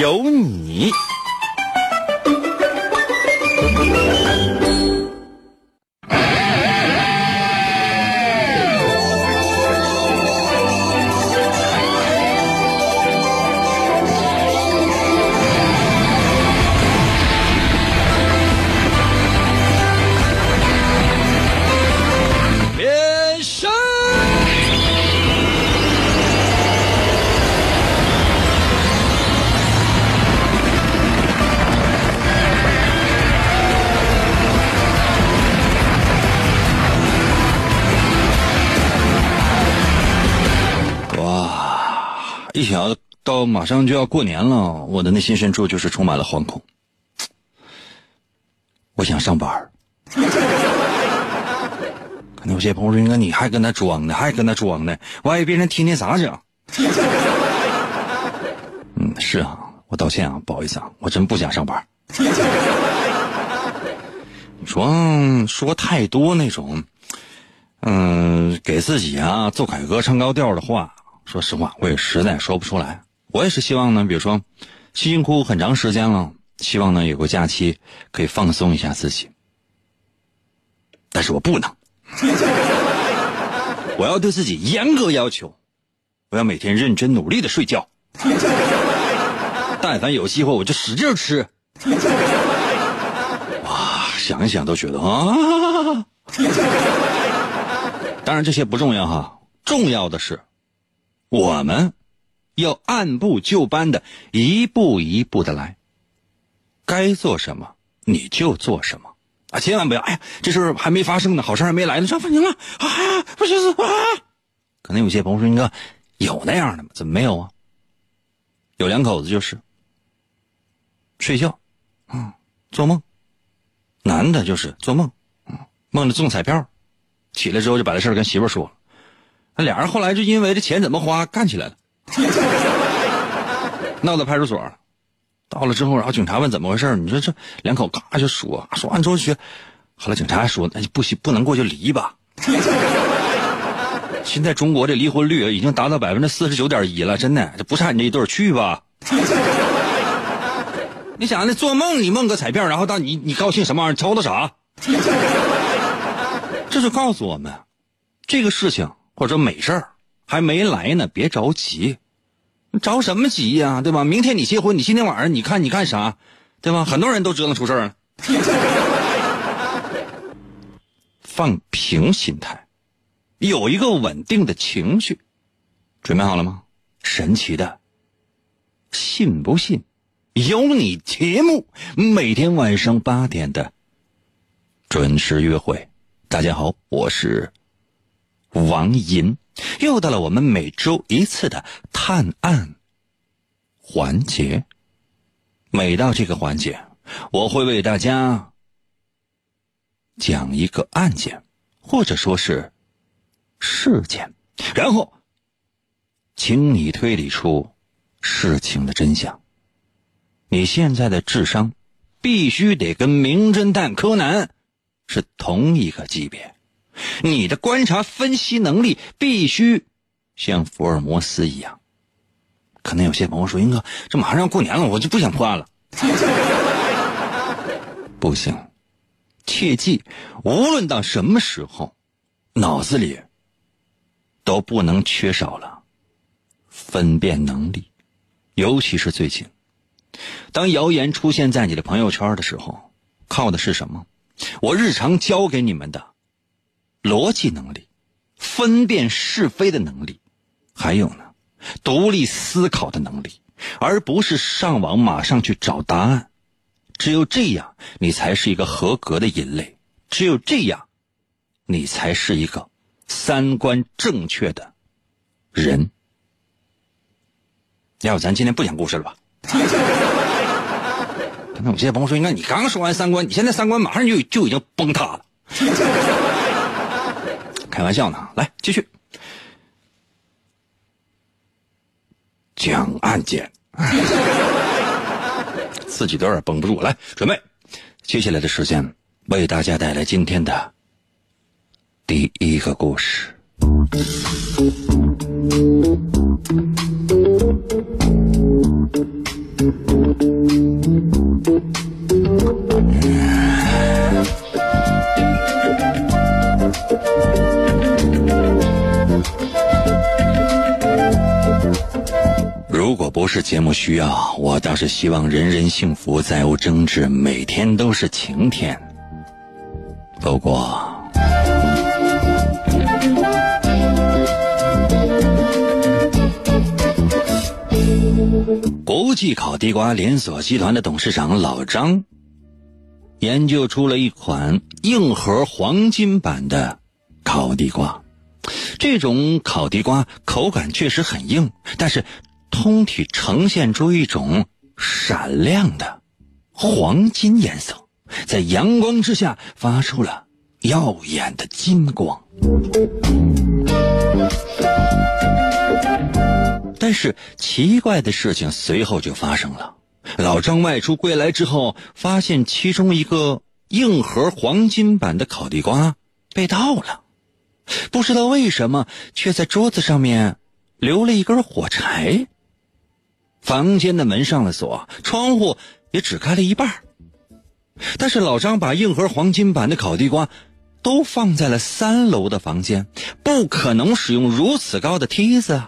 有你。哇！一想到马上就要过年了，我的内心深处就是充满了惶恐。我想上班。可能有些朋友说：“哥，你还跟他装呢，还跟他装呢，万一别人听见咋整？” 嗯，是啊，我道歉啊，不好意思啊，我真不想上班。你说说太多那种，嗯，给自己啊奏凯歌唱高调的话，说实话，我也实在说不出来。我也是希望呢，比如说辛辛苦苦很长时间了，希望呢有个假期可以放松一下自己，但是我不能。我要对自己严格要求，我要每天认真努力的睡觉。但凡有机会，我就使劲吃。哇，想一想都觉得啊。当然这些不重要哈，重要的是，我们要按部就班的一步一步的来。该做什么你就做什么。啊，千万不要！哎呀，这事还没发生呢，好事还没来呢，上反京了啊！不是啊！可能有些朋友说：“你看，有那样的吗？怎么没有啊？”有两口子就是睡觉，嗯，做梦，男的就是做梦，嗯，梦着中彩票，起来之后就把这事儿跟媳妇说了，那俩人后来就因为这钱怎么花干起来了，闹到派出所。到了之后，然后警察问怎么回事你说这两口嘎就说，说完之后去，后来警察还说，那不行，不能过就离吧。现在中国这离婚率已经达到百分之四十九点一了，真的，这不差你这一对去吧？你想那做梦，你梦个彩票，然后到你你高兴什么玩意儿？抽的啥？这就告诉我们，这个事情或者没事儿还没来呢，别着急。着什么急呀，对吧？明天你结婚，你今天晚上你看你干啥，对吧？很多人都折腾出事儿了。放平心态，有一个稳定的情绪，准备好了吗？神奇的，信不信？有你节目，每天晚上八点的准时约会。大家好，我是王银。又到了我们每周一次的探案环节。每到这个环节，我会为大家讲一个案件，或者说是事件，然后请你推理出事情的真相。你现在的智商必须得跟名侦探柯南是同一个级别。你的观察分析能力必须像福尔摩斯一样。可能有些朋友说：“英哥，这马上要过年了，我就不想破案了。”不行，切记，无论到什么时候，脑子里都不能缺少了分辨能力，尤其是最近，当谣言出现在你的朋友圈的时候，靠的是什么？我日常教给你们的。逻辑能力、分辨是非的能力，还有呢，独立思考的能力，而不是上网马上去找答案。只有这样，你才是一个合格的人类；只有这样，你才是一个三观正确的人。要不咱今天不讲故事了吧？那有些朋友说，你看你刚说完三观，你现在三观马上就就已经崩塌了。开玩笑呢，来继续讲案件，自己都有点绷不住。来，准备，接下来的时间为大家带来今天的第一个故事。需要，我倒是希望人人幸福，再无争执，每天都是晴天。不过，国际烤地瓜连锁集团的董事长老张研究出了一款硬核黄金版的烤地瓜。这种烤地瓜口感确实很硬，但是通体呈现出一种闪亮的黄金颜色，在阳光之下发出了耀眼的金光。但是奇怪的事情随后就发生了。老张外出归来之后，发现其中一个硬核黄金版的烤地瓜被盗了。不知道为什么，却在桌子上面留了一根火柴。房间的门上了锁，窗户也只开了一半。但是老张把硬核黄金版的烤地瓜都放在了三楼的房间，不可能使用如此高的梯子！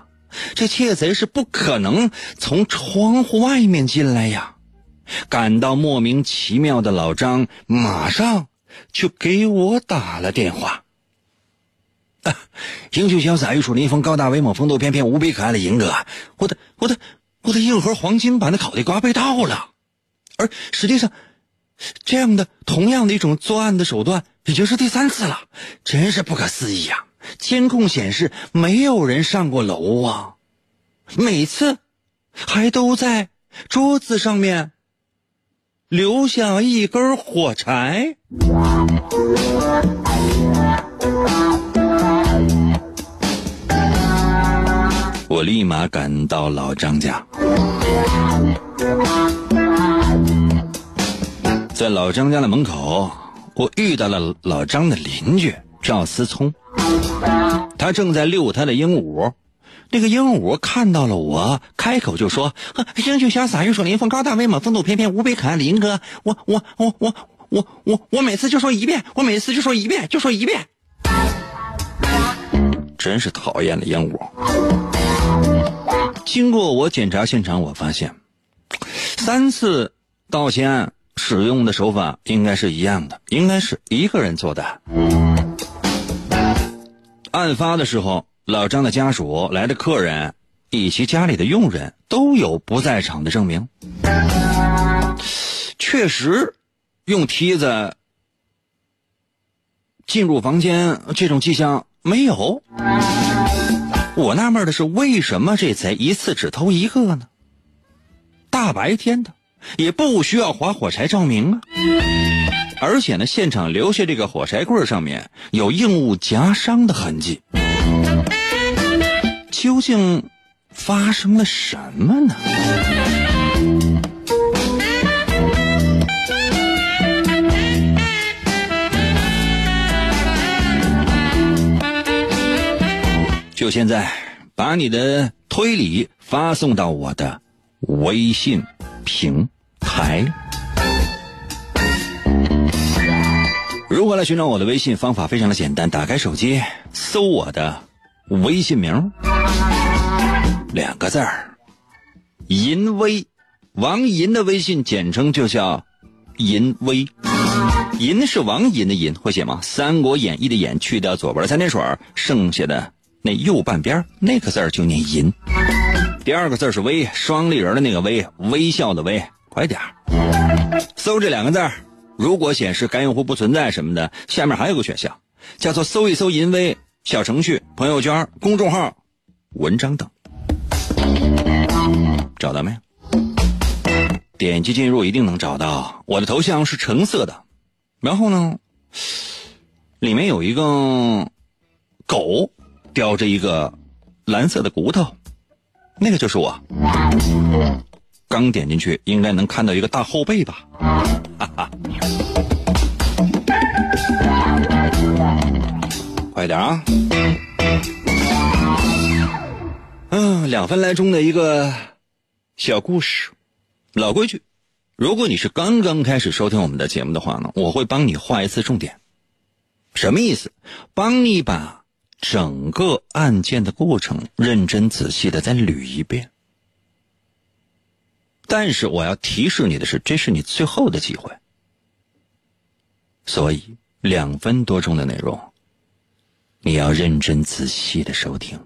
这窃贼是不可能从窗户外面进来呀！感到莫名其妙的老张马上就给我打了电话。英俊潇洒、玉树临风、高大威猛、风度翩翩、无比可爱的银哥，我的、我的、我的硬核黄金版的烤地瓜被盗了，而实际上，这样的同样的一种作案的手段已经是第三次了，真是不可思议呀！监控显示没有人上过楼啊，每次还都在桌子上面留下一根火柴。立马赶到老张家，在老张家的门口，我遇到了老张的邻居赵思聪，他正在遛他的鹦鹉。那个鹦鹉看到了我，开口就说：“英俊潇洒、玉树临风、高大威猛、风度翩翩、无比可爱的林哥，我我我我我我我每次就说一遍，我每次就说一遍，就说一遍。”真是讨厌的鹦鹉。经过我检查现场，我发现三次盗窃案使用的手法应该是一样的，应该是一个人做的。案发的时候，老张的家属、来的客人以及家里的佣人都有不在场的证明，确实用梯子进入房间这种迹象没有。我纳闷的是，为什么这贼一次只偷一个呢？大白天的，也不需要划火柴照明啊。而且呢，现场留下这个火柴棍上面有硬物夹伤的痕迹，究竟发生了什么呢？就现在，把你的推理发送到我的微信平台。如何来寻找我的微信？方法非常的简单，打开手机，搜我的微信名，两个字儿，银威，王银的微信简称就叫银威，银是王银的银，会写吗？《三国演义》的演去掉左边的三点水，剩下的。那右半边那个字儿就念“银”，第二个字是“微”，双立人的那个“微”，微笑的“微”，快点搜这两个字儿。如果显示该用户不存在什么的，下面还有个选项，叫做“搜一搜银威”小程序、朋友圈、公众号、文章等，找到没？点击进入一定能找到。我的头像是橙色的，然后呢，里面有一个狗叼着一个蓝色的骨头，那个就是我。刚点进去，应该能看到一个大后背吧？哈哈。快点啊！嗯，两分来钟的一个小故事。老规矩，如果你是刚刚开始收听我们的节目的话呢，我会帮你画一次重点。什么意思？帮你把整个案件的过程认真仔细的再捋一遍。但是我要提示你的是，这是你最后的机会。所以两分多钟的内容，你要认真仔细的收听。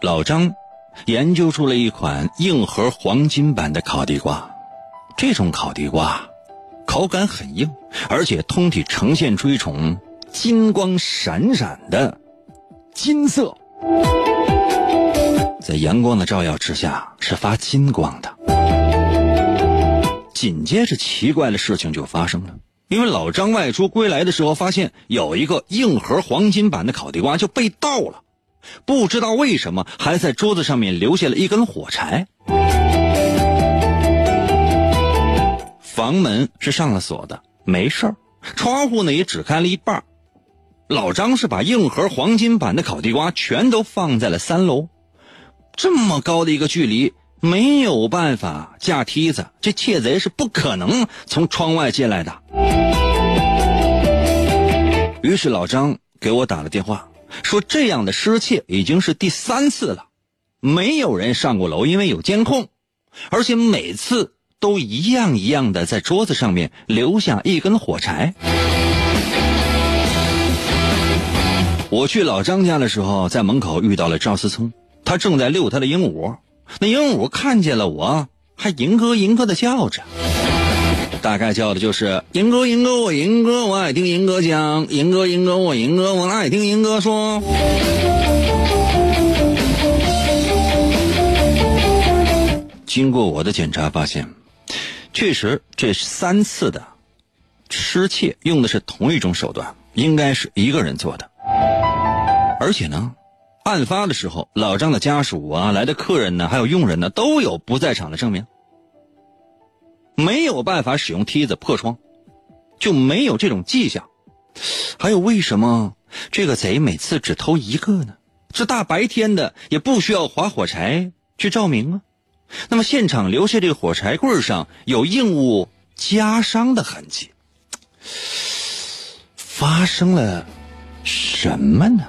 老张研究出了一款硬核黄金版的烤地瓜，这种烤地瓜口感很硬，而且通体呈现出一种金光闪闪的金色，在阳光的照耀之下是发金光的。紧接着，奇怪的事情就发生了，因为老张外出归来的时候，发现有一个硬核黄金版的烤地瓜就被盗了。不知道为什么，还在桌子上面留下了一根火柴。房门是上了锁的，没事儿。窗户呢也只开了一半。老张是把硬核黄金版的烤地瓜全都放在了三楼，这么高的一个距离，没有办法架梯子，这窃贼是不可能从窗外进来的。于是老张给我打了电话。说这样的失窃已经是第三次了，没有人上过楼，因为有监控，而且每次都一样一样的在桌子上面留下一根火柴。我去老张家的时候，在门口遇到了赵思聪，他正在遛他的鹦鹉，那鹦鹉看见了我，还迎哥迎哥的叫着。大概叫的就是银哥，银哥我银哥，我爱听银哥讲，银哥银哥我银哥，我爱听银哥说。经过我的检查，发现确实这三次的失窃用的是同一种手段，应该是一个人做的。而且呢，案发的时候，老张的家属啊，来的客人呢，还有佣人呢，都有不在场的证明。没有办法使用梯子破窗，就没有这种迹象。还有，为什么这个贼每次只偷一个呢？这大白天的也不需要划火柴去照明啊。那么现场留下这个火柴棍上有硬物夹伤的痕迹，发生了什么呢？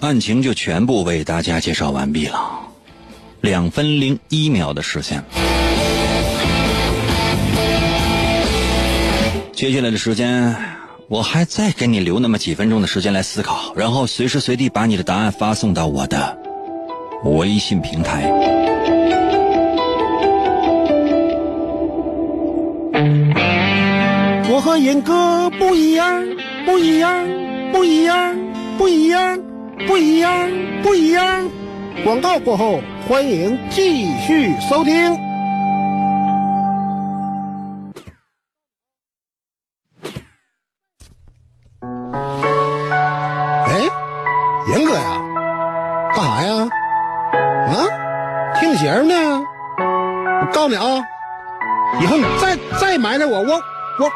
案情就全部为大家介绍完毕了，两分零一秒的时间。接下来的时间，我还再给你留那么几分钟的时间来思考，然后随时随地把你的答案发送到我的微信平台。我和严哥不一样，不一样，不一样，不一样。不一样，不一样。广告过后，欢迎继续收听。哎，严哥呀，干啥呀？啊，听弦呢？我告诉你啊，以后你再再埋汰，我我我。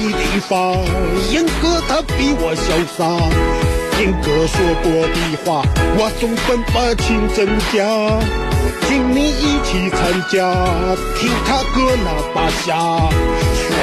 地方，严哥他比我潇洒。严哥说过的话，我总分不清真假。请你一起参加，听他哥那把下，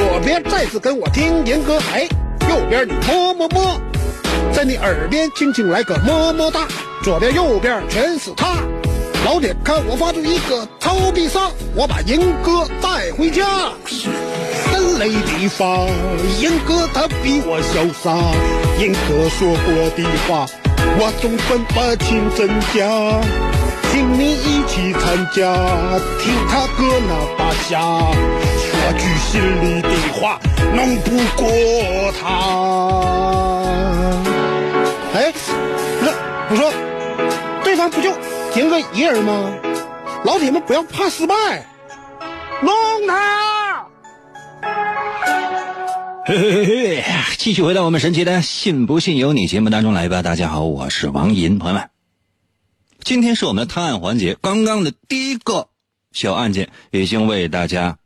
左边再次跟我听严哥，哎，右边你么么么。在你耳边轻轻来个么么哒，左边右边全是他。老铁，看我发出一个超必杀，我把严哥带回家。人类的发，银哥他比我潇洒，严哥说过的话，我总分不清真假。请你一起参加，听他哥那把下，说句心里的话，弄不过他。哎，那我说，对方不就赢哥一人吗？老铁们不要怕失败，弄他！嘿嘿嘿嘿，继续回到我们神奇的“信不信由你”节目当中来吧。大家好，我是王银，朋友们，今天是我们的探案环节。刚刚的第一个小案件已经为大家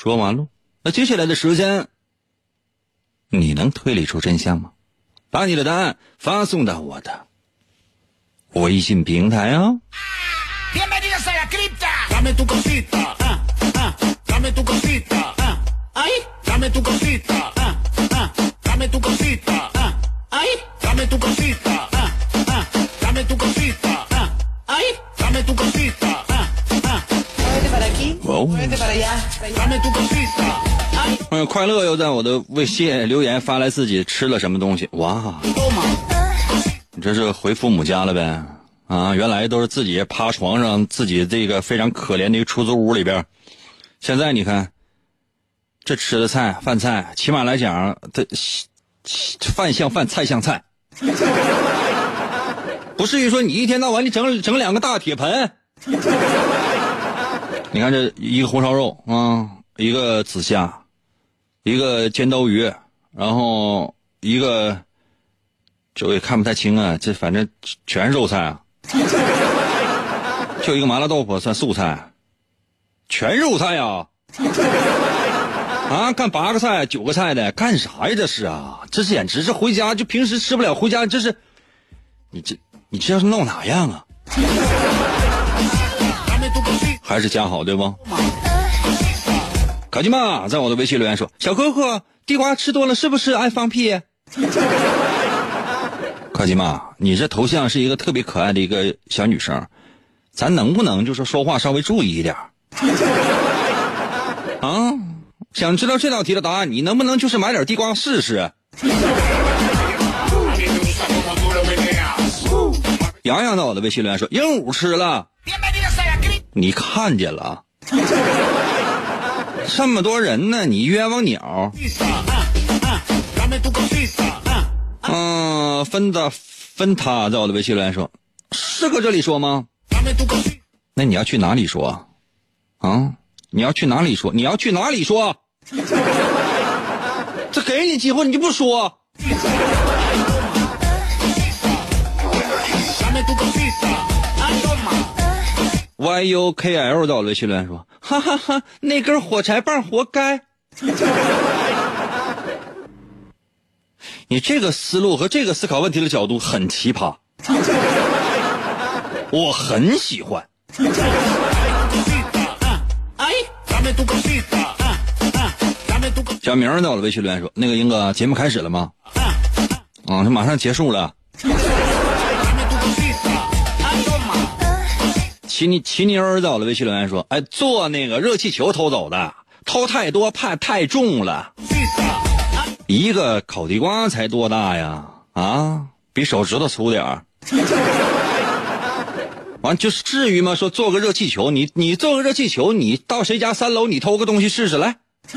说完了，那接下来的时间，你能推理出真相吗？把你的答案发送到我的微信平台啊！Bienvenidos 快乐又在我的微信留言发来，自己吃了什么东西？哇，你这是回父母家了呗。啊，原来都是自己趴床上，自己这个非常可怜的一个出租屋里边。现在你看这吃的菜，饭菜起码来讲，这饭像饭菜，像菜，不至于说你一天到晚你整整两个大铁盆。你看这一个红烧肉啊，一个紫虾，一个尖刀鱼，然后一个。这我也看不太清啊，这反正全是肉菜啊，就一个麻辣豆腐算素菜，全肉菜啊、啊，干八个菜九个菜的干啥呀？这是啊，这简直是回家就平时吃不了，回家这是，你这你这要是闹哪样啊？还是家好对不？卡金妈在我的微信留言说：“小哥哥，地瓜吃多了是不是爱放屁？” 卡金妈，你这头像是一个特别可爱的一个小女生，咱能不能就是说话稍微注意一点？啊，想知道这道题的答案，你能不能就是买点地瓜试试？洋洋在我的微信留言说：“鹦鹉吃了。”你看见了，这么多人呢，你冤枉鸟。ah, ah, ah, 嗯，分的分他在我的微信留言说，是搁这里说吗.那你要去哪里说？啊，你要去哪里说？你要去哪里说？这给你机会你就不说，Y U K L 在我的微信留言说，哈哈哈那根火柴棒活该。你这个思路和这个思考问题的角度很奇葩，我很喜欢。小明儿在我的微信留言说：“那个英哥，节目开始了吗？啊，这马上结束了。齐妮齐尼儿在我的微信留言说：“哎，做那个热气球偷走的，偷太多怕太重了。一个烤地瓜才多大呀？啊，比手指头粗点儿。完就是至于吗？说做个热气球，你你做个热气球，你到谁家三楼你偷个东西试试来。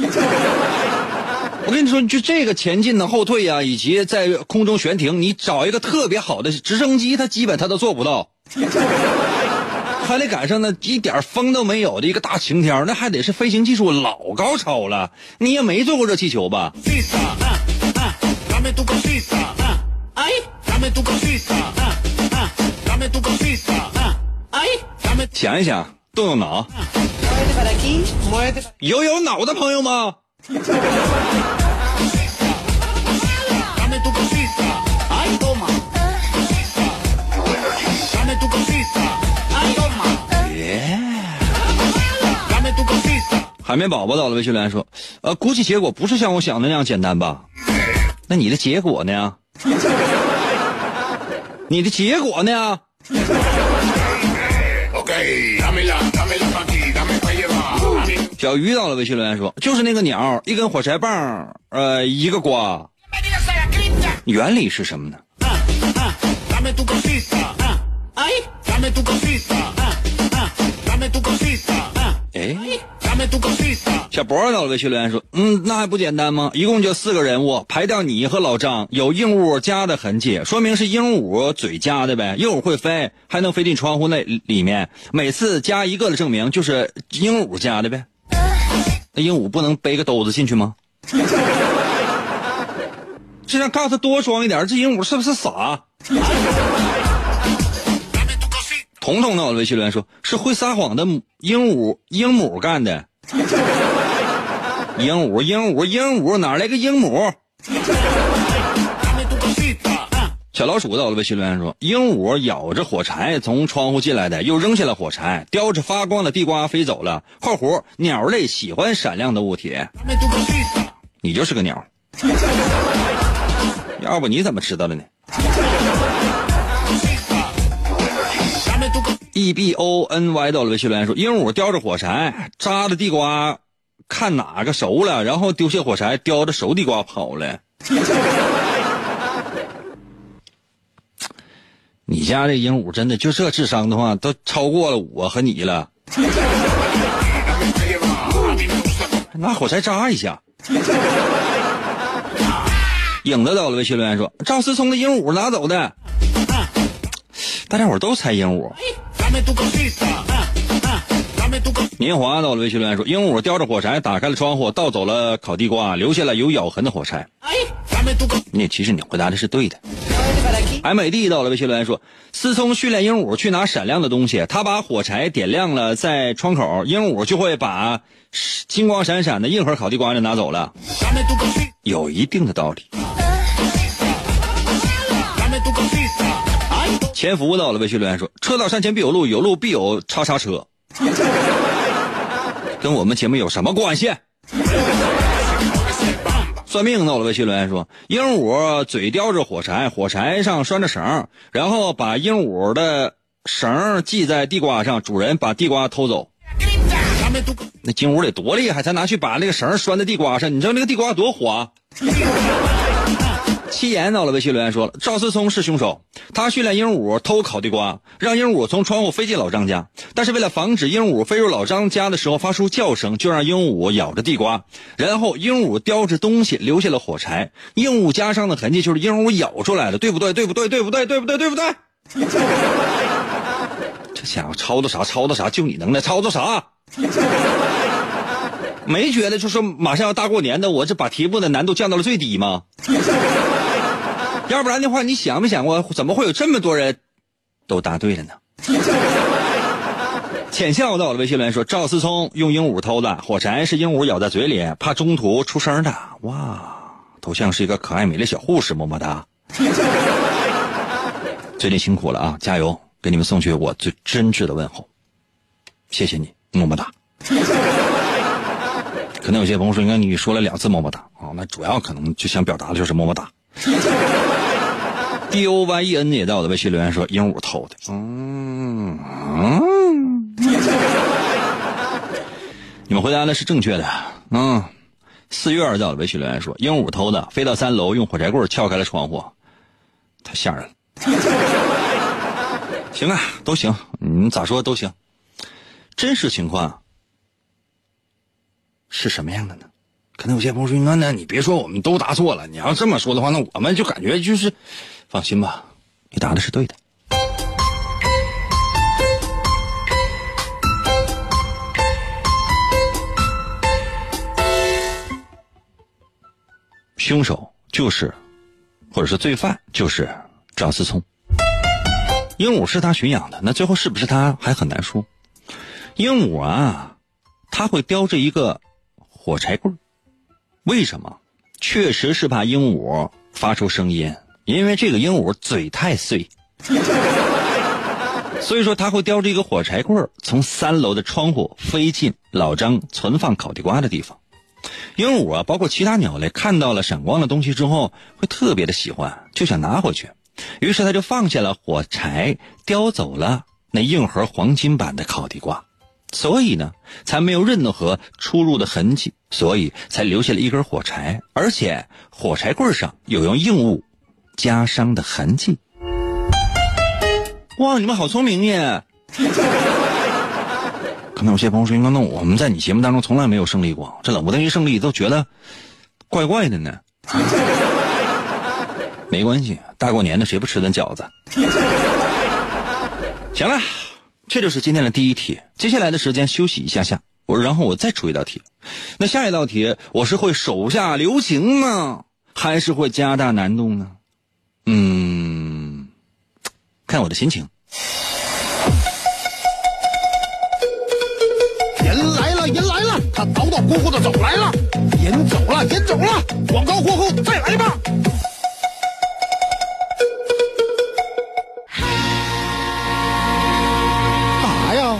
我跟你说，就这个前进呢、后退呀、以及在空中悬停，你找一个特别好的直升机，它基本它都做不到。还得赶上那一点风都没有的一个大晴天，那还得是飞行技术老高超了。你也没坐过热气球吧？想一想，动动脑，有有脑的朋友吗？海绵宝宝到了微信留言说，呃，估计结果不是像我想的那样简单吧。那你的结果呢？你的结果呢？小鱼到了微信留言说，就是那个鸟，一根火柴棒，呃，一个瓜。原理是什么呢？哎。小博到了微信留言说，嗯，那还不简单吗？一共就四个人物，排掉你和老张，有鹦鹉夹的痕迹，说明是鹦鹉嘴夹的呗。鹦鹉会飞，还能飞进窗户那里面，每次夹一个的证明就是鹦鹉夹的呗。那鹦鹉不能背个兜子进去吗？这让告诉他多装一点，这鹦鹉是不是傻？彤彤到了微信留言说，是会撒谎的母鹦鹉鹦鹉干的。鹦鹉鹦鹉鹦鹉哪来个鹦鹉 ah, 小老鼠到了微信留言说，鹦鹉咬着火柴从窗户进来的，又扔下了火柴，叼着发光的地瓜飞走了。（括弧鸟类喜欢闪亮的物体.你就是个鸟。要不你怎么知道的呢？E B O N Y 到了微信留言说，鹦鹉叼着火柴扎着地瓜，看哪个熟了，然后丢下火柴，叼着熟地瓜跑了。你家这鹦鹉真的就这智商的话，都超过了我和你了。拿火柴扎一下。影子到了微信留言说，赵思聪的鹦鹉拿走的。大家伙都猜鹦鹉。年华到了微信留言说，鹦鹉叼着火柴打开了窗户，盗走了烤地瓜，留下了有咬痕的火柴。Ay, dame tu cosita. 你其实你回答的是对的。muévete para aquí. 艾美蒂到了微信留言说，思聪训练鹦鹉去拿闪亮的东西，他把火柴点亮了在窗口，鹦鹉就会把金光闪闪的硬核烤地瓜就拿走了，有一定的道理。潜伏到了微信留言说，车到山前必有路，有路必有叉叉车，跟我们节目有什么关系？算命到了微信留言说，鹦鹉嘴叼着火柴，火柴上拴着绳，然后把鹦鹉的绳系在地瓜上，主人把地瓜偷走。那金鹉得多厉害，才拿去把那个绳拴在地瓜上？你知道那个地瓜多滑？七言到了微信留言说了，赵思聪是凶手，他训练鹦鹉偷烤地瓜，让鹦鹉从窗户飞进老张家，但是为了防止鹦鹉飞入老张家的时候发出叫声，就让鹦鹉咬着地瓜，然后鹦鹉叼着东西留下了火柴，鹦鹉家上的痕迹就是鹦鹉咬出来的，对不对？对不对？对不对？对不对？对不对？这家伙抄的啥？抄的啥？就你能耐，抄的啥？没觉得就是马上要大过年的，我这把题目的难度降到了最低吗？要不然的话，你想没想过，怎么会有这么多人都答对了呢？浅笑到我的微信留言说，赵思聪用鹦鹉偷的火柴是鹦鹉咬在嘴里，怕中途出声的。哇，头像是一个可爱美丽小护士，么么哒。最近辛苦了啊，加油！给你们送去我最真挚的问候，谢谢你，么么哒。可能有些朋友说，应该你说了两次么么哒啊，那主要可能就想表达的就是么么哒。D O Y E N 也在我的微信留言说鹦鹉偷的，嗯嗯，你们回答的是正确的，嗯。四月在我的微信留言说鹦鹉偷的，飞到三楼用火柴棍撬开了窗户，太吓人了。行啊，都行，你咋说都行。真实情况是什么样的呢？可能有些朋友说：“那那你别说我们都答错了，你要这么说的话，那我们就感觉就是，放心吧你答的是对的。凶手就是或者是罪犯就是张思聪。鹦鹉是他驯养的那最后是不是他还很难说。鹦鹉啊他会叼着一个火柴棍为什么？确实是怕鹦鹉发出声音因为这个鹦鹉嘴太碎，所以说它会叼着一个火柴棍从三楼的窗户飞进老张存放烤地瓜的地方。鹦鹉啊，包括其他鸟类，看到了闪光的东西之后，会特别的喜欢，就想拿回去。于是他就放下了火柴，叼走了那硬核黄金版的烤地瓜。所以呢，才没有任何出入的痕迹，所以才留下了一根火柴，而且火柴棍上有用硬物加伤的痕迹。哇，你们好聪明耶！可能有些朋友说：“那我们在你节目当中从来没有胜利过，这冷不丁一胜利都觉得怪怪的呢。”没关系，大过年的谁不吃顿饺子？行了。这就是今天的第一题。接下来的时间休息一下下，我然后我再出一道题。那下一道题我是会手下留情呢，还是会加大难度呢？嗯，看我的心情。人来了，人来了，他叨叨咕咕的走来了，人走了，人走了，广告过后再来吧。干啥呀？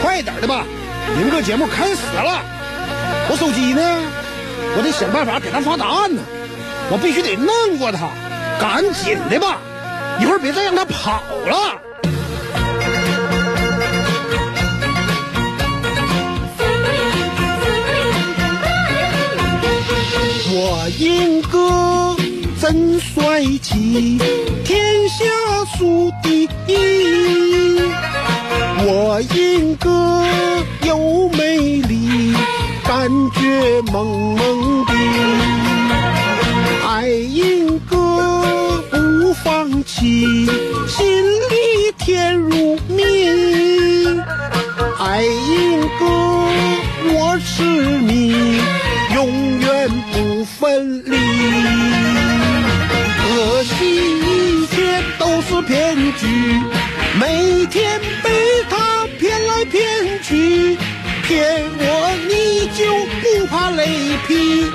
快点的吧，明个节目开始了。我手机呢？我得想办法给他发答案呢。我必须得弄过他，赶紧的吧，一会儿别再让他跑了。我英哥真帅气，天下数第一。我英哥又美丽，感觉萌萌的。放弃，心里甜如蜜。爱英哥，我是你，永远不分离。可惜一切都是骗局，每天被他骗来骗去，骗我你就不怕雷劈。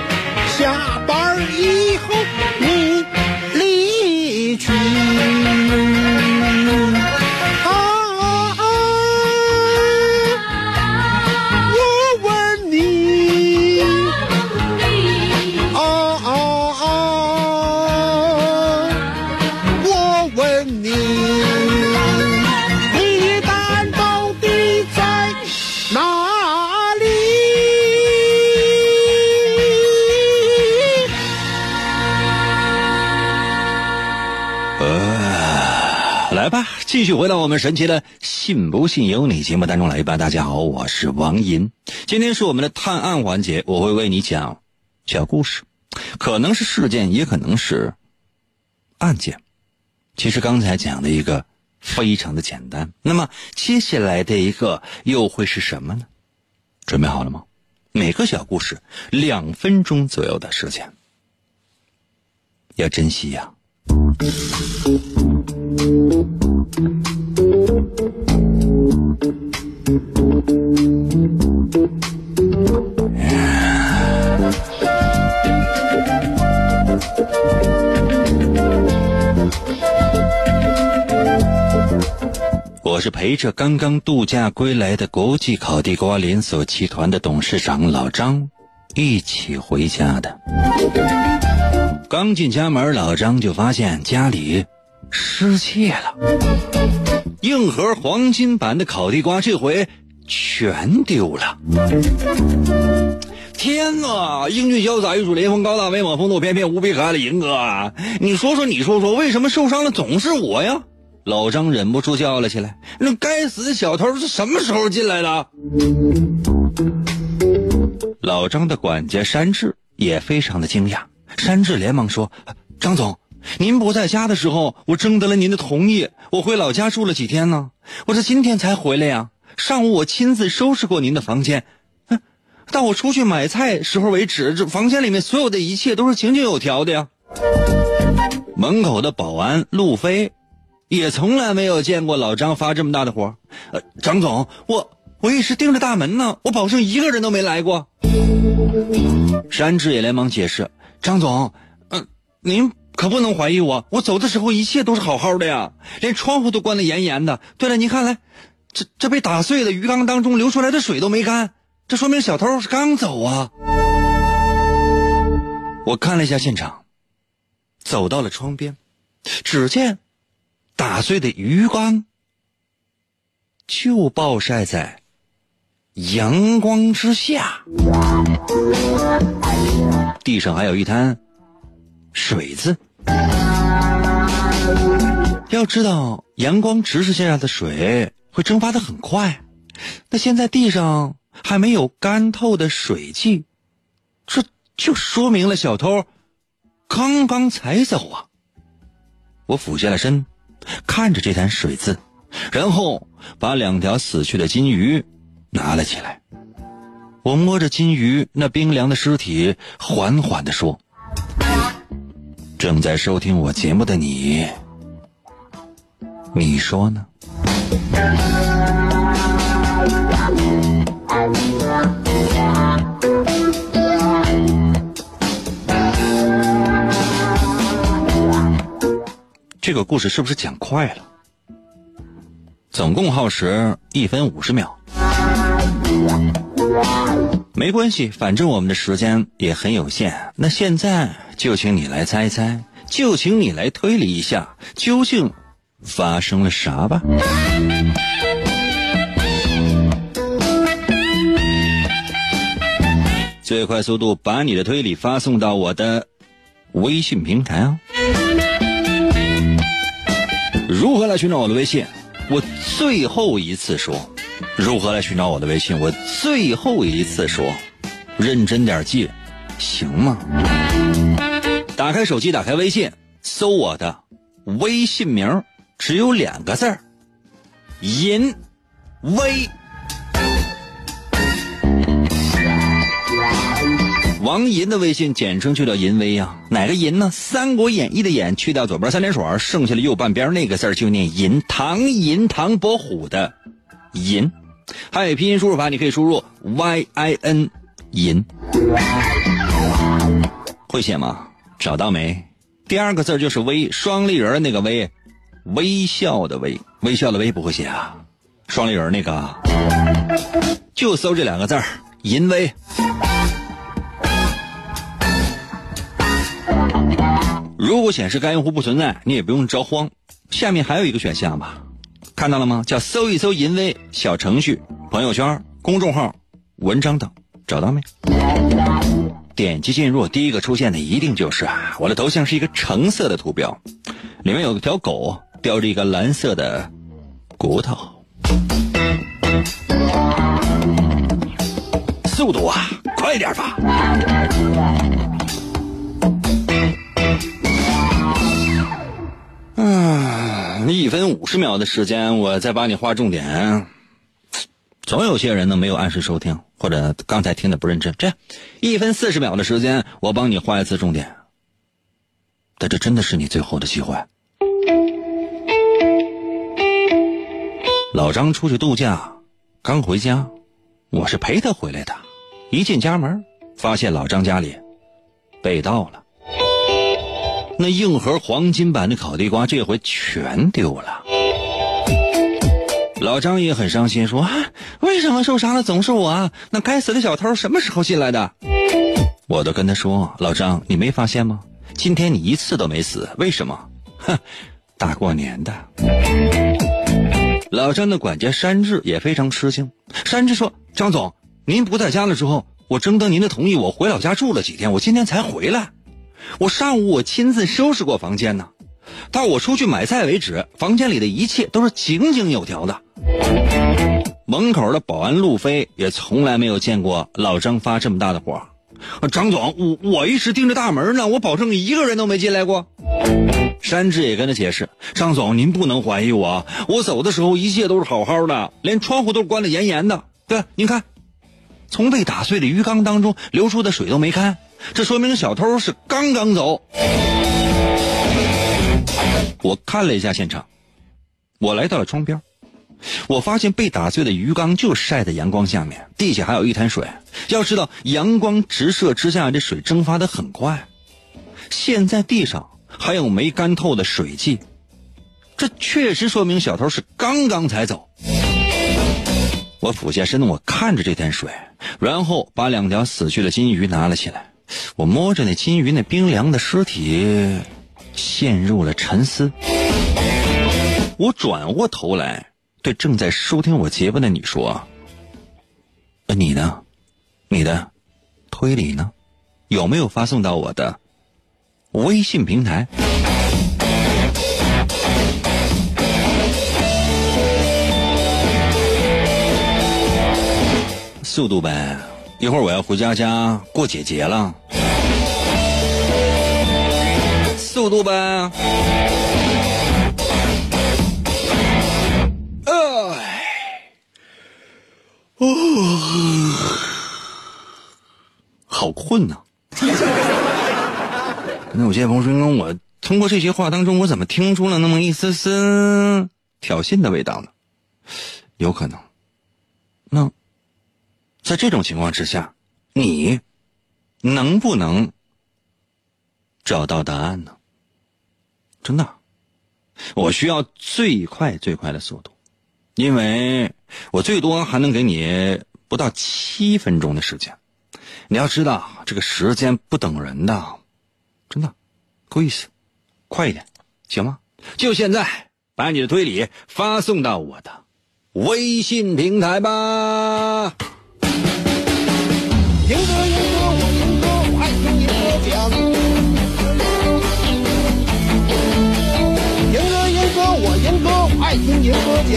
我们神奇的“信不信由你”节目当中来吧。大家好，我是王银，今天是我们的探案环节，我会为你讲小故事，可能是事件，也可能是案件。其实刚才讲的一个非常的简单，那么接下来的一个又会是什么呢？准备好了吗？每个小故事两分钟左右的时间，要珍惜呀、我是陪着刚刚度假归来的国际烤地瓜连锁集团的董事长老张一起回家的。刚进家门，老张就发现家里失窃了，硬核黄金版的烤地瓜这回全丢了。天哪！英俊潇洒、玉树临风、高大威猛、风度翩翩、无比可爱的银哥啊！你说说，你说说，为什么受伤的总是我呀？老张忍不住叫了起来：“那该死的小偷是什么时候进来的？”老张的管家山治也非常的惊讶。山治连忙说：“张总，您不在家的时候，我征得了您的同意，我回老家住了几天呢。我是今天才回来呀。上午我亲自收拾过您的房间，到我出去买菜时候为止，这房间里面所有的一切都是井井有条的呀。门口的保安路飞，也从来没有见过老张发这么大的火。呃，张总，我我一直盯着大门呢，我保证一个人都没来过。山治也连忙解释：“张总，嗯、您可不能怀疑我，我走的时候一切都是好好的呀，连窗户都关得严严的。对了，你看来，这这被打碎的鱼缸当中流出来的水都没干，这说明小偷是刚走啊。”我看了一下现场，走到了窗边，只见打碎的鱼缸就暴晒在阳光之下，地上还有一滩水渍。要知道，阳光直射下的水会蒸发的很快，那现在地上还没有干透的水迹，这就说明了小偷刚刚才走啊！我俯下了身，看着这滩水渍，然后把两条死去的金鱼拿了起来。我摸着金鱼那冰凉的尸体，缓缓地说：“正在收听我节目的你，你说呢？”这个故事是不是讲快了？总共耗时一分五十秒。没关系，反正我们的时间也很有限。那现在就请你来猜猜，就请你来推理一下，究竟发生了啥吧。最快速度把你的推理发送到我的微信平台啊！如何来寻找我的微信？我最后一次说，如何来寻找我的微信？我最后一次说，认真点记，行吗？打开手机，打开微信，搜我的微信名，只有两个字儿，银威。王银的微信简称就叫银威啊，哪个银呢？《三国演义》的演去掉左边三点水，剩下的右半边那个字就念银。唐银唐伯虎的银，还有拼音输入法，你可以输入 y i n 银。会写吗？找到没？第二个字就是微，双立人那个微，微笑的微，微笑的微不会写啊？双立人那个，就搜这两个字儿，银威。如果显示该用户不存在，你也不用着慌。下面还有一个选项吧，看到了吗？叫搜一搜“淫威”小程序、朋友圈、公众号、文章等，找到没？点击进入，第一个出现的一定就是啊，我的头像是一个橙色的图标，里面有一条狗叼着一个蓝色的骨头。速度啊，快点吧！嗯，一分五十秒的时间，我再帮你划重点。总有些人呢没有按时收听，或者刚才听的不认真。这样，一分四十秒的时间，我帮你画一次重点。但这真的是你最后的机会。老张出去度假，刚回家，我是陪他回来的。一进家门，发现老张家里被盗了。那硬核黄金版的烤地瓜这回全丢了。老张也很伤心，说：“啊，为什么受伤的总是我啊？那该死的小偷什么时候进来的？”我都跟他说：“老张，你没发现吗？今天你一次都没死，为什么？哼，大过年的。”老张的管家山治也非常吃惊。山治说：“张总，您不在家的时候，我征得您的同意，我回老家住了几天，我今天才回来。我上午我亲自收拾过房间呢，到我出去买菜为止，房间里的一切都是井井有条的。”门口的保安路飞也从来没有见过老张发这么大的火。张总，我我一直盯着大门呢，我保证一个人都没进来过。山治也跟他解释：“张总，您不能怀疑我，我走的时候一切都是好好的，连窗户都关得严严的。对，您看，从被打碎的鱼缸当中流出的水都没干，这说明小偷是刚刚走。我看了一下现场，我来到了窗边，我发现被打碎的鱼缸就晒在阳光下面，地下还有一滩水。要知道，阳光直射之下，这水蒸发的很快。现在地上还有没干透的水迹，这确实说明小偷是刚刚才走。我俯下身，我看着这滩水，然后把两条死去的金鱼拿了起来。我摸着那金鱼那冰凉的尸体，陷入了沉思。我转过头来，对正在收听我节目的你说：“呃，你呢？你的推理呢？有没有发送到我的微信平台？”速度呗，一会儿我要回家家过姐姐了。速度呗。哦，好困呐、那有些朋友说，我通过这些话当中，我怎么听出了那么一丝丝挑衅的味道呢？有可能。在这种情况之下，你能不能找到答案呢？真的，我需要最快最快的速度，因为我最多还能给你不到七分钟的时间。你要知道，这个时间不等人的，真的，够意思，快一点，行吗？就现在，把你的推理发送到我的微信平台吧。赢哥，严哥，我赢哥，我爱听严哥讲。赢哥，严哥，我赢哥，我爱听严哥讲。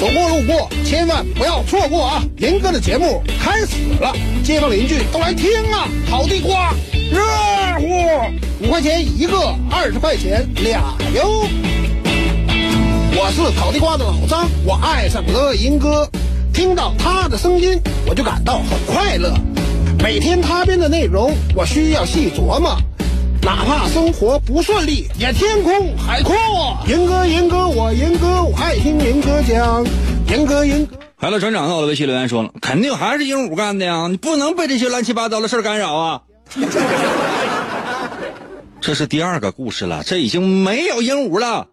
走过路过，千万不要错过啊！严哥的节目开始了，街坊邻居都来听啊！好地瓜，热乎，五块钱一个，二十块钱俩哟。我是烤地瓜的老张，我爱上了银哥，听到他的声音，我就感到很快乐。每天他编的内容，我需要细琢磨，哪怕生活不顺利，也天空海阔。银哥，银哥，我银哥，我爱听银哥讲，银哥，银哥。海乐船长到了，微信留言说了，肯定还是鹦鹉干的呀！你不能被这些乱七八糟的事干扰啊！这是第二个故事了，这已经没有鹦鹉了。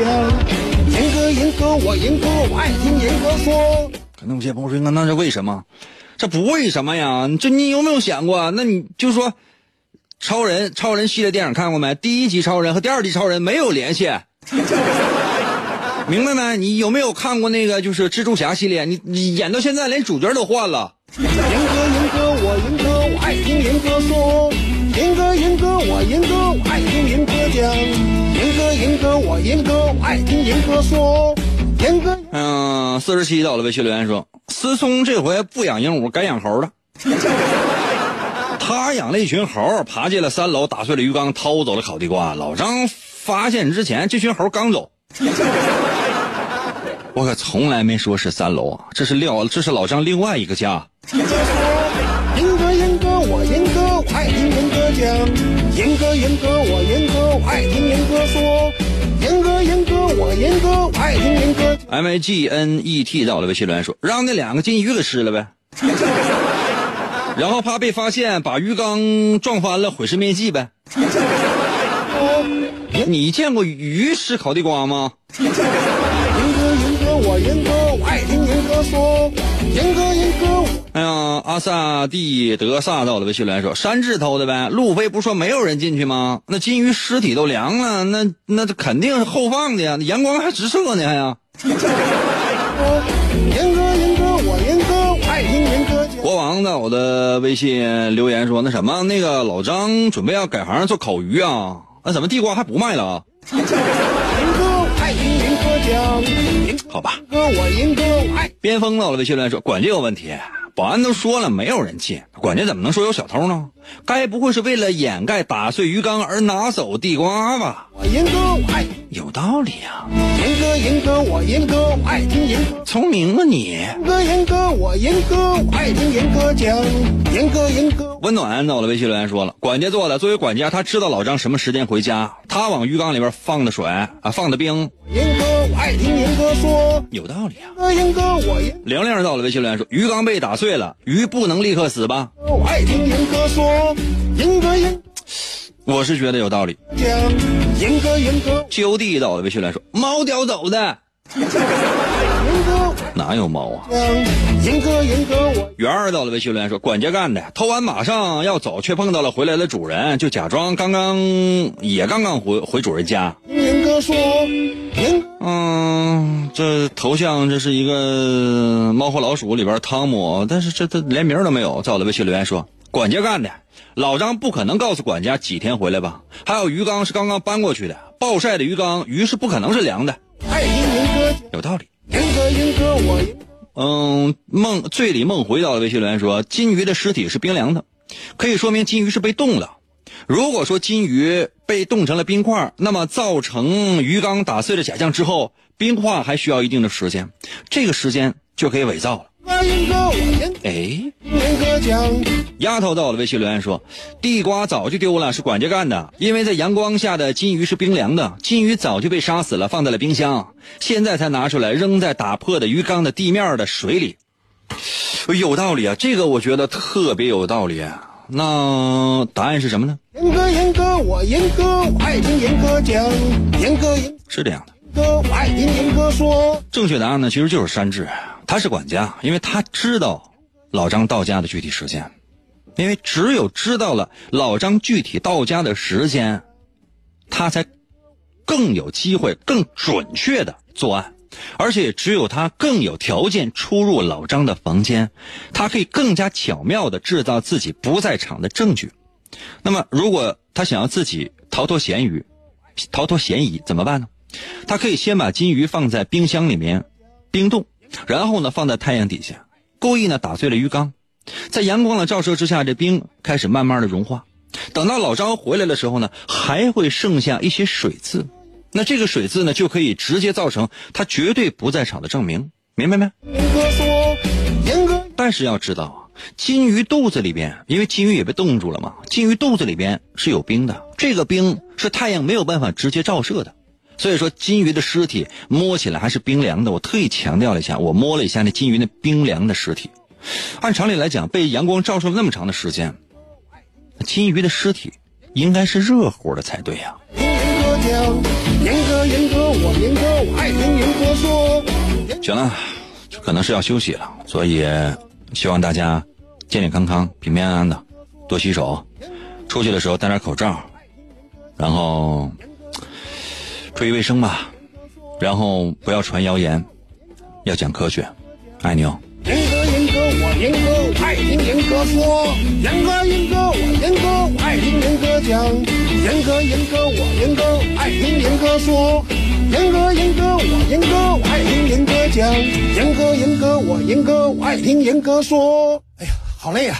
严哥，严哥，我严哥，我爱听严哥说。可能有些朋友说，那那是为什么？这不为什么呀？这你有没有想过？那你就说，超人，超人系列电影看过没？第一集超人和第二集超人没有联系，明白没？你有没有看过那个就是蜘蛛侠系列？你你演到现在连主角都换了。严哥，严哥，我严哥，我爱听严哥说。严哥，严哥，我严哥，我爱听严哥讲。严哥，我严哥，我爱听严哥说。严哥，嗯，四十七到了，微信留言说，思聪这回不养鹦鹉，改养猴了。他养了一群猴，爬进了三楼，打碎了鱼缸，偷走了烤地瓜。老张发现之前，这群猴刚走。我可从来没说是三楼啊，这是廖，这是老张另外一个家。严哥，严哥，我严哥，我爱听严哥讲。严哥，严哥，我严哥，我爱听哥，我严哥，我爱听严哥。M A G N E T 到了微信留言说，让那两个金鱼给吃了呗。然后怕被发现，把鱼缸撞翻了，毁尸灭迹呗。你见过鱼吃烤地瓜吗？云哥，云哥，我云哥，我爱听云哥说。严哥，严哥，哎呀，阿萨蒂德萨到了微信来说，山治偷的呗。路飞不说没有人进去吗？那金鱼尸体都凉了，那那这肯定是后放的呀，阳光还直射呢还呀。严哥，严哥，我严哥，我爱听严哥。国王在我的微信留言说，那什么，那个老张准备要改行做烤鱼啊，那怎么地瓜还不卖了？好吧。哥，我赢哥，我爱。边锋到了微信留言说，管这个问题，保安都说了没有人进，管家怎么能说有小偷呢？该不会是为了掩盖打碎鱼缸而拿走地瓜吧？我赢哥我爱有道理啊，严哥严哥我赢哥我爱听赢哥。聪明啊你！严哥严哥我赢哥我爱听赢哥讲。赢哥赢哥温暖在我的微信留言说了，管家做的。作为管家，他知道老张什么时间回家，他往鱼缸里边放的水啊，放的冰，赢哥我爱听严哥说。有道理啊。严哥严哥我严玲玲到了微信留言说，鱼缸被打碎了，鱼不能立刻死吧？我爱听严哥说。严哥银我是觉得有道理。讲。严哥银哥就地到了微信留言说，猫叼走的，严哥哪有猫啊？讲。严哥严哥我圆儿到了微信留言说，管家干的，偷完马上要走，却碰到了回来的主人，就假装刚刚也刚刚回回主人家。严哥说。严嗯，这头像这是一个《猫和老鼠》里边汤姆，但是这这连名都没有。在我的微信留言说，管家干的，老张不可能告诉管家几天回来吧？还有鱼缸是刚刚搬过去的，暴晒的鱼缸，鱼是不可能是凉的，爱听严哥。有道理。严哥严哥我嗯，梦醉里梦回到了微信留言说，金鱼的尸体是冰凉的，可以说明金鱼是被冻了。如果说金鱼被冻成了冰块，那么造成鱼缸打碎了假象之后，冰块还需要一定的时间，这个时间就可以伪造了。哎，严哥讲。丫头到了微信留言说，地瓜早就丢了，是管家干的，因为在阳光下的金鱼是冰凉的，金鱼早就被杀死了，放在了冰箱，现在才拿出来扔在打破的鱼缸的地面的水里。有道理啊，这个我觉得特别有道理。啊那答案是什么呢？严哥严哥我严哥我爱听严哥讲。严哥严是这样的，哥我爱听严哥说。正确答案呢其实就是山治，他是管家，因为他知道老张到家的具体时间，因为只有知道了老张具体到家的时间，他才更有机会、更准确的作案，而且只有他更有条件出入老张的房间，他可以更加巧妙的制造自己不在场的证据。那么，如果他想要自己逃脱嫌疑，逃脱嫌疑怎么办呢？他可以先把金鱼放在冰箱里面冰冻，然后呢放在太阳底下，故意呢打碎了鱼缸，在阳光的照射之下，这冰开始慢慢的融化。等到老张回来的时候呢，还会剩下一些水渍，那这个水渍呢就可以直接造成他绝对不在场的证明，明白没？但是要知道啊，金鱼肚子里边，因为金鱼也被冻住了嘛，金鱼肚子里边是有冰的，这个冰是太阳没有办法直接照射的，所以说金鱼的尸体摸起来还是冰凉的。我特意强调了一下，我摸了一下那金鱼那冰凉的尸体，按常理来讲，被阳光照射了那么长的时间，金鱼的尸体应该是热乎的才对呀、行了，可能是要休息了，所以希望大家健健康康、平平安安的，多洗手，出去的时候戴点口罩，然后注意卫生吧，然后不要传谣言，要讲科学，爱你哦。严哥严哥我严哥我爱听严哥说。严哥严哥我严哥我爱听严哥讲。严哥严哥我严哥我爱听严哥说。严哥严哥我严哥我爱听严哥讲。严哥严哥我严哥我爱听严哥说。哎呀，好累呀、